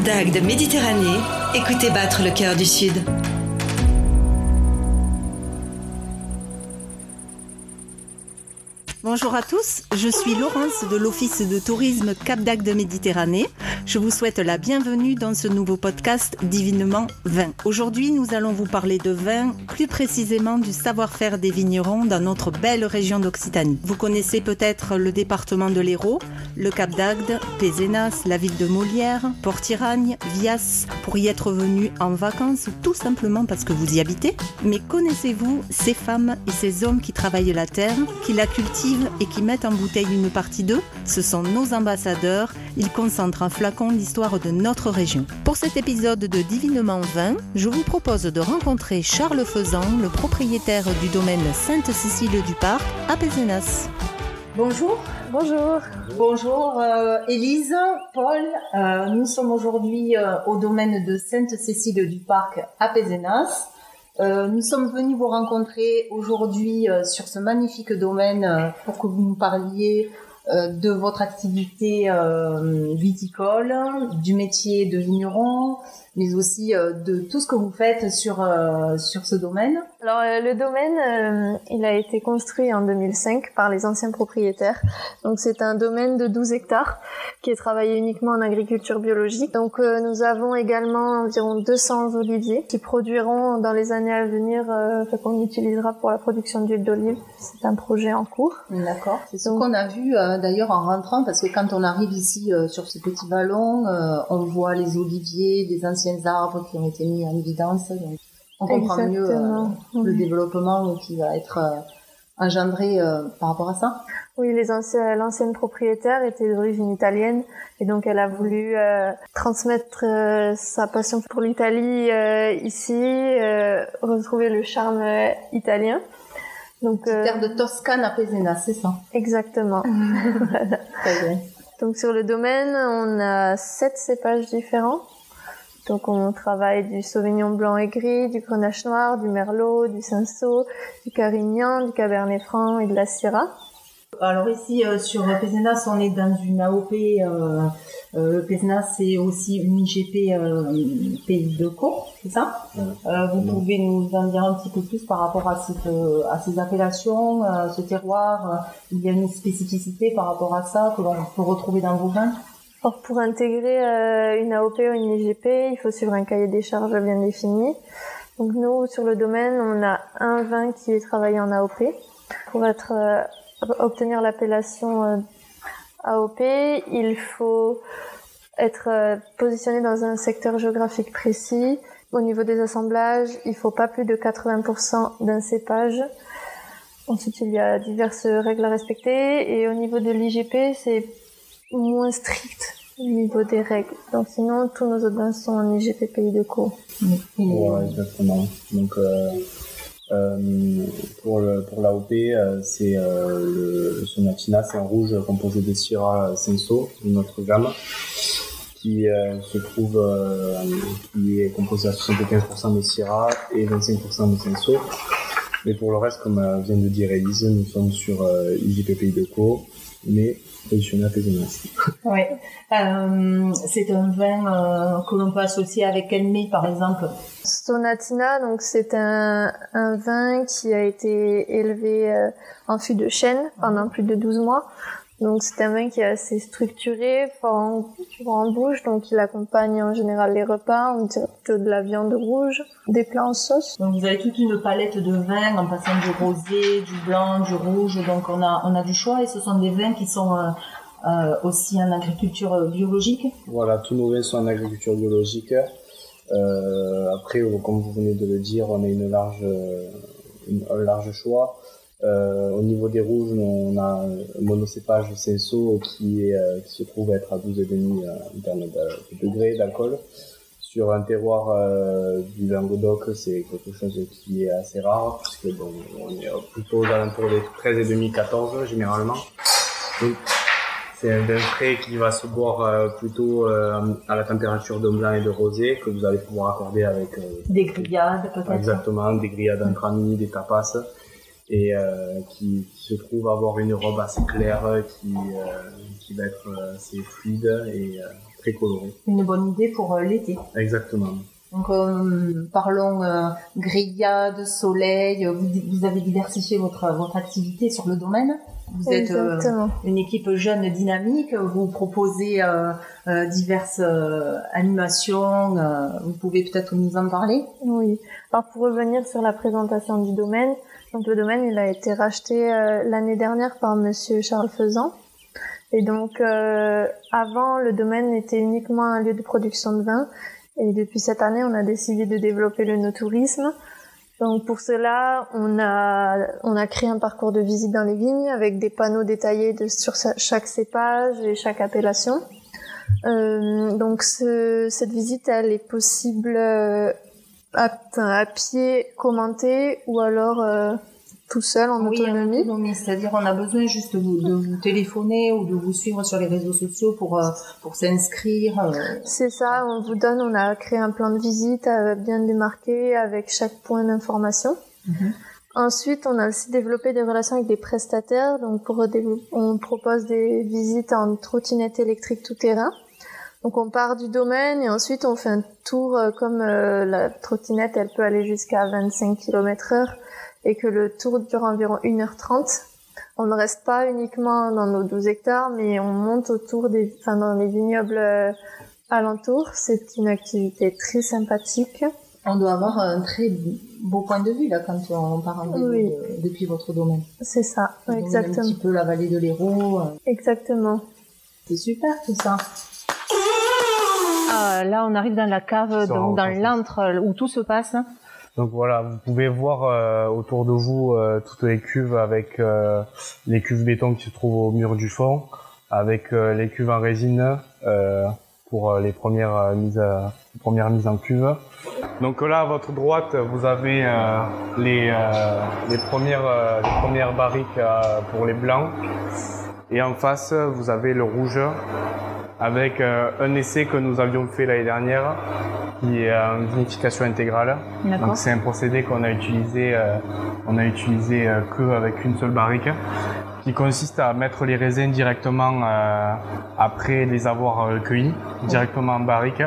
Cap d'Agde Méditerranée, écoutez battre le cœur du Sud. Bonjour à tous, je suis Laurence de l'Office de tourisme Cap d'Agde Méditerranée. Je vous souhaite la bienvenue dans ce nouveau podcast Divinement Vin. Aujourd'hui, nous allons vous parler de vin, plus précisément du savoir-faire des vignerons dans notre belle région d'Occitanie. Vous connaissez peut-être le département de l'Hérault, le Cap d'Agde, Pézenas, la ville de Molière, Port-Iragne, Vias, pour y être venu en vacances ou tout simplement parce que vous y habitez. Mais connaissez-vous ces femmes et ces hommes qui travaillent la terre, qui la cultivent et qui mettent en bouteille une partie d'eux, ce sont nos ambassadeurs. Ils concentrent en flacon l'histoire de notre région. Pour cet épisode de Divinement Vin, je vous propose de rencontrer Charles Faisan, le propriétaire du domaine Sainte-Cécile du Parc à Pézenas. Bonjour. Bonjour. Bonjour euh, Élise, Paul. Euh, nous sommes aujourd'hui euh, au domaine de Sainte-Cécile du Parc à Pézenas. Euh, nous sommes venus vous rencontrer aujourd'hui euh, sur ce magnifique domaine euh, pour que vous nous parliez de votre activité viticole, du métier de vigneron, mais aussi de tout ce que vous faites sur sur ce domaine. Alors le domaine, il a été construit en 2005 par les anciens propriétaires. Donc c'est un domaine de 12 hectares qui est travaillé uniquement en agriculture biologique. Donc nous avons également environ 200 oliviers qui produiront dans les années à venir, euh, qu'on utilisera pour la production d'huile d'olive. C'est un projet en cours. D'accord. C'est ce qu'on a vu d'ailleurs en rentrant parce que quand on arrive ici sur ce petit ballon, on voit les oliviers, des anciens arbres qui ont été mis en évidence. Donc on comprend mieux le développement qui va être engendré par rapport à ça. Oui, l'ancienne propriétaire était d'origine italienne et donc elle a voulu euh, transmettre euh, sa passion pour l'Italie euh, ici, retrouver le charme italien. Donc terre de Toscane à Pézena, c'est ça Exactement. Très bien. Donc sur le domaine, on a sept cépages différents. Donc on travaille du Sauvignon blanc et gris, du Grenache noir, du Merlot, du Cinsault, du Carignan, du Cabernet Franc et de la Syrah. Alors ici euh, sur Pézenas, on est dans une AOP. Euh, euh, Pézenas, c'est aussi une IGP euh, Pays de Caux, c'est ça? Euh, Vous pouvez nous en dire un petit peu plus par rapport à, cette, à ces appellations, ce terroir Il y a une spécificité par rapport à ça que l'on peut retrouver dans vos vins? Or, pour intégrer une AOP ou une IGP, il faut suivre un cahier des charges bien défini. Donc nous, sur le domaine, on a un vin qui est travaillé en AOP. Pour être obtenir l'appellation euh, AOP, il faut être euh, positionné dans un secteur géographique précis. Au niveau des assemblages, il faut pas plus de 80% d'un cépage. Ensuite, il y a diverses règles à respecter. Et au niveau de l'IGP, c'est moins strict au niveau des règles. Donc sinon, tous nos autres vins sont en IGP Pays de Co. Ouais, exactement. Euh, pour le, pour l'AOP, euh, c'est euh, le, le Sonatina, c'est un rouge composé de Syrah Senso, notre gamme, qui se trouve, qui est composé à 75% de Syrah et 25% de Senso. Mais pour le reste, comme vient de dire Elise, nous sommes sur Pays de Co, mais positionné à Pézenas. Oui. Euh, c'est un vin euh, que l'on peut associer avec quel mets, par exemple Sonatina, donc c'est un, un, vin qui a été élevé euh, en fût de chêne pendant plus de 12 mois. Donc c'est un vin qui est assez structuré, fort en, en bouche, donc il accompagne en général les repas, on dirait plutôt de la viande rouge, des plats en sauce. Donc vous avez toute une palette de vins en passant du rosé, du blanc, du rouge, donc on a, on a du choix et ce sont des vins qui sont euh, euh, aussi en agriculture biologique Voilà, tous nos vins sont en agriculture biologique. Euh, après, comme vous venez de le dire, on a une large, une, un large choix. Euh, au niveau des rouges, on a un monocépage Senso qui, est, euh, qui se trouve être à 12,5 euh, degrés d'alcool. Sur un terroir euh, du Languedoc, c'est quelque chose qui est assez rare, puisque bon, on est plutôt aux alentours des 13,5-14 généralement. Donc, c'est un vin frais qui va se boire plutôt à la température de blanc et de rosé, que vous allez pouvoir accorder avec... des grillades peut-être Exactement, des grillades entre amis, des tapas. Et euh, qui, qui, se trouve avoir une robe assez claire, qui, euh, qui va être assez fluide et très colorée. Une bonne idée pour l'été. Exactement. Donc parlons grillade, soleil. Vous, vous, avez diversifié votre votre activité sur le domaine. Vous êtes euh, une équipe jeune dynamique, vous proposez euh, euh, diverses animations, vous pouvez peut-être nous en parler Oui. Alors pour revenir sur la présentation du domaine, donc le domaine il a été racheté l'année dernière par monsieur Charles Faisan. Et donc avant le domaine était uniquement un lieu de production de vin et depuis cette année on a décidé de développer le no-tourisme donc pour cela, on a on a créé un parcours de visite dans les vignes avec des panneaux détaillés de, sur chaque cépage et chaque appellation. Euh, donc ce, cette visite, elle est possible euh, à, à pied, commenter ou alors euh, tout seul en oui, autonomie. C'est-à-dire on a besoin juste de vous, de vous, téléphoner ou de vous suivre sur les réseaux sociaux pour euh, pour s'inscrire. Euh. C'est ça, on vous donne, on a créé un plan de visite euh, bien démarqué avec chaque point d'information. Mhm. Ensuite, on a aussi développé des relations avec des prestataires. Donc, pour on propose des visites en trottinette électrique tout terrain. Donc, on part du domaine et ensuite on fait un tour comme la trottinette, elle peut aller jusqu'à 25 km heure et que le tour dure environ 1h30. On ne reste pas uniquement dans nos 12 hectares, mais on monte autour des, enfin, dans les vignobles euh, alentours. C'est une activité très sympathique. On doit avoir un très beau point de vue là quand on part en oui. depuis votre domaine. C'est ça, exactement. Un petit peu la vallée de l'Hérault. Euh. Exactement. C'est super tout ça. Ah, là, on arrive dans la cave, donc dans l'antre où tout se passe. Donc voilà, vous pouvez voir euh, autour de vous euh, toutes les cuves avec euh, les cuves béton qui se trouvent au mur du fond, avec les cuves en résine pour les premières mises, premières mises en cuve. Donc là, à votre droite, vous avez les, les premières les premières barriques pour les blancs, et en face, vous avez le rouge avec un essai que nous avions fait l'année dernière qui est une vinification intégrale. Donc c'est un procédé qu'on a utilisé, euh, on a utilisé euh, que avec une seule barrique, qui consiste à mettre les raisins directement euh, après les avoir cueillis, directement en barrique,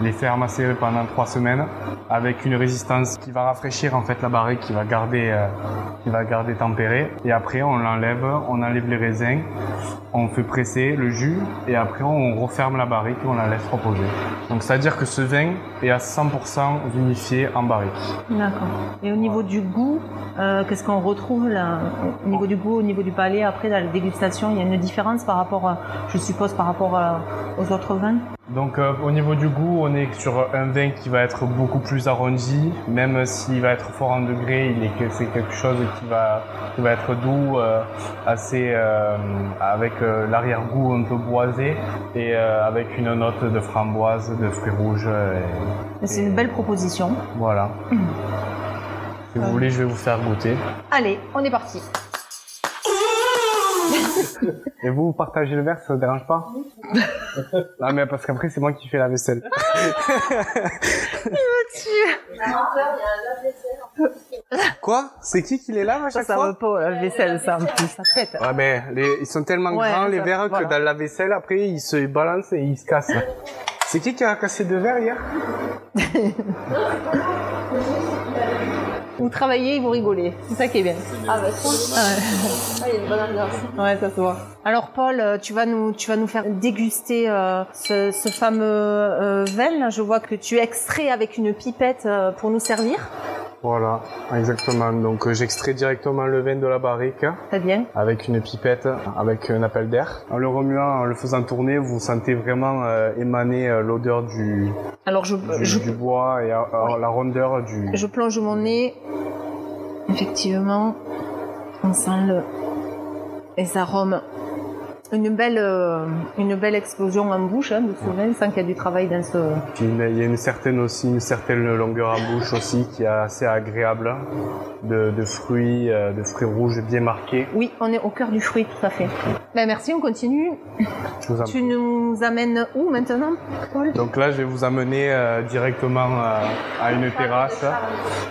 les faire macérer pendant trois semaines, avec une résistance qui va rafraîchir en fait la barrique, qui va garder, qui va garder tempéré. Et après on l'enlève, on enlève les raisins, on fait presser le jus et après on referme la barrique et on la laisse reposer. Donc c'est à dire que ce vin est à 100% vinifié en barrique. D'accord. Et au niveau du goût, euh, qu'est-ce qu'on retrouve là? Au niveau du goût, au niveau du palais, après dans la dégustation, il y a une différence par rapport, je suppose, par rapport aux autres vins? Donc euh, au niveau du goût, on est sur un vin qui va être beaucoup plus arrondi, même s'il va être fort en degré, il est c'est quelque chose qui va qui va être doux, euh, assez euh, avec l'arrière-goût un peu boisé et avec une note de framboise, de fruits rouges. C'est une belle proposition. Voilà. Si vous voulez, je vais vous faire goûter. Allez, on est parti. Et vous, vous partagez le verre, ça vous dérange pas? Non, mais parce qu'après, c'est moi qui fais la vaisselle. Il me tue Quoi? C'est qui qui est là à chaque ça, fois? Ça pas, la vaisselle, ça, ça pète. Ouais, mais ils sont tellement grands, les verres, que dans la vaisselle, après, ils se balancent et ils se cassent. C'est qui qui a cassé deux verres hier? Vous travaillez et vous rigolez. C'est ça qui est bien. Ah bah cool. Ah, ah, il y a une bonne ambiance. Ouais, ça se voit. Alors Paul, euh, tu vas nous, tu vas nous faire déguster euh, ce, ce, fameux euh, vin. Je vois que tu extrais avec une pipette euh, pour nous servir. Voilà, exactement. Donc j'extrais directement le vin de la barrique. Très bien. Avec une pipette, avec un appel d'air. En le remuant, en le faisant tourner, vous sentez vraiment émaner l'odeur du, Alors je, du, je... du bois et la rondeur du. Je plonge mon nez Effectivement, on sent le, les arômes une belle, euh, une belle explosion en bouche hein, de ce vin, sans qu'il y ait du travail dans ce. Puis il y a une certaine aussi, une certaine longueur en bouche aussi qui est assez agréable, de, de fruits, euh, de fruits rouges bien marqués. Oui, on est au cœur du fruit, tout à fait. Ben, merci, on continue. Vous Tu nous amènes où maintenant, Paul? Donc là, je vais vous amener euh, directement euh, à une terrasse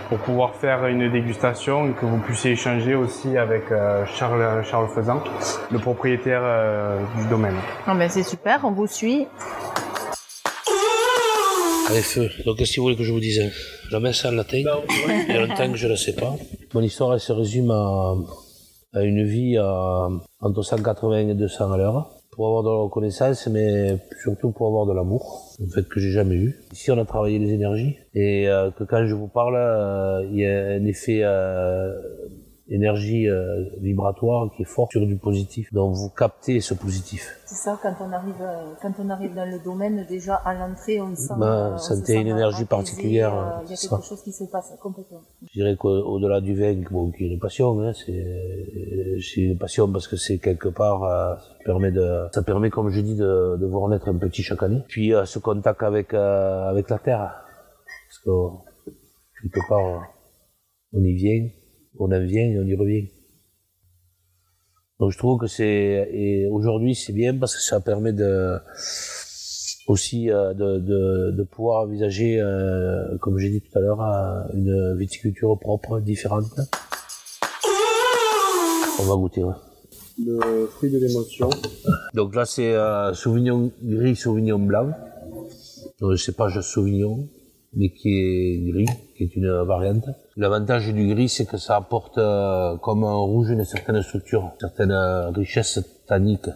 pour pouvoir faire une dégustation et que vous puissiez échanger aussi avec euh, Charles, Charles Faisan, le propriétaire euh, du domaine. Ah ben, C'est super, on vous suit. Allez, feu. Donc, qu'est-ce que vous voulez que je vous dise La messe en latin Il y a longtemps que je ne le sais pas. Mon histoire, elle se résume à, à une vie à, entre 180 et 200 à l'heure. Pour avoir de la reconnaissance, mais surtout pour avoir de l'amour, en fait, que j'ai jamais eu. Ici, on a travaillé les énergies. Et euh, que quand je vous parle, euh, il y a un effet euh, énergie euh, vibratoire qui est fort sur du positif. Donc, vous captez ce positif. C'est ça, quand on arrive, euh, quand on arrive dans le domaine, déjà à l'entrée, on sent. Ben, euh, ça une énergie particulière, euh, Il y a quelque chose qui se passe complètement. Je dirais qu'au-delà du vin, bon, qui est une passion, hein, c'est une passion parce que c'est quelque part, euh, ça permet de, ça permet, comme je dis, de, de voir naître un petit chaque année. Puis euh, ce contact avec avec la terre, parce que quelque part, on y vient, on en vient et on y revient. Donc je trouve que c'est et aujourd'hui c'est bien parce que ça permet de aussi euh, de, de, de pouvoir envisager, euh, comme j'ai dit tout à l'heure, euh, une viticulture propre, différente. On va goûter, ouais. Le fruit de l'émotion. Donc là, c'est euh, Sauvignon gris, Sauvignon blanc. Donc, c'est pas juste Sauvignon, mais qui est gris, qui est une variante. L'avantage du gris, c'est que ça apporte, euh, comme un rouge, une certaine structure, une certaine euh, richesse tannique,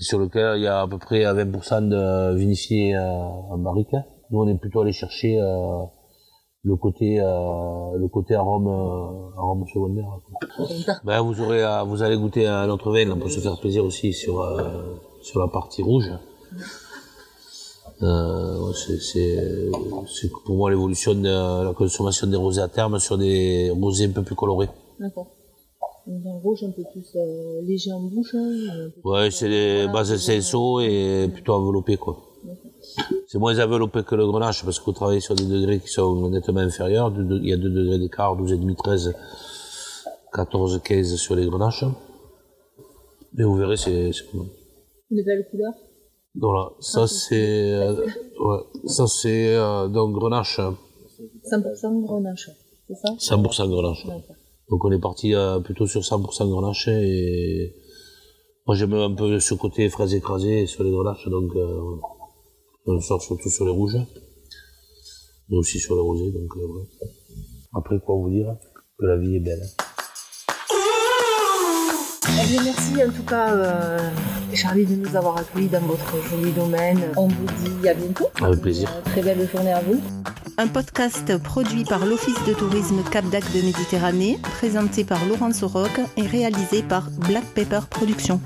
sur lequel il y a à peu près 20% de vinifié euh, en barrique. Nous, on est plutôt allé chercher euh, le côté euh, le côté arôme euh, arôme secondaire. Ben, vous aurez vous allez goûter à notre vin, là, pour se faire plaisir aussi sur euh, sur la partie rouge. Euh, c'est pour moi l'évolution de la consommation des rosés à terme sur des rosés un peu plus colorés. D'accord. Un rouge un peu plus euh, léger en bouche. hein, Ouais, c'est des bases CSO et plutôt enveloppé quoi. C'est moins enveloppé que le grenache parce que vous travaillez sur des degrés qui sont nettement inférieurs. Il y a 2 degrés d'écart, 12,5, 13, 14, 15 sur les grenaches. Mais vous verrez, c'est c'est pas mal. Une belle couleur. Voilà, ça c'est, euh, ouais, ça c'est euh, donc grenache, 100% grenache, c'est ça? 100% grenache. Donc on est parti euh, plutôt sur 100% grenache et moi j'aime un peu ce côté fraise écrasée sur les grenaches, donc euh, on sort surtout sur les rouges, mais aussi sur les rosés, donc euh, ouais. Après quoi vous dire? Que la vie est belle. Eh bien, merci en tout cas, euh, Charlie, de nous avoir accueillis dans votre joli domaine. On vous dit à bientôt. Avec plaisir. Euh, très belle journée à vous. Un podcast produit par l'Office de tourisme Cap d'Ac de Méditerranée, présenté par Laurence Roque et réalisé par Black Pepper Productions.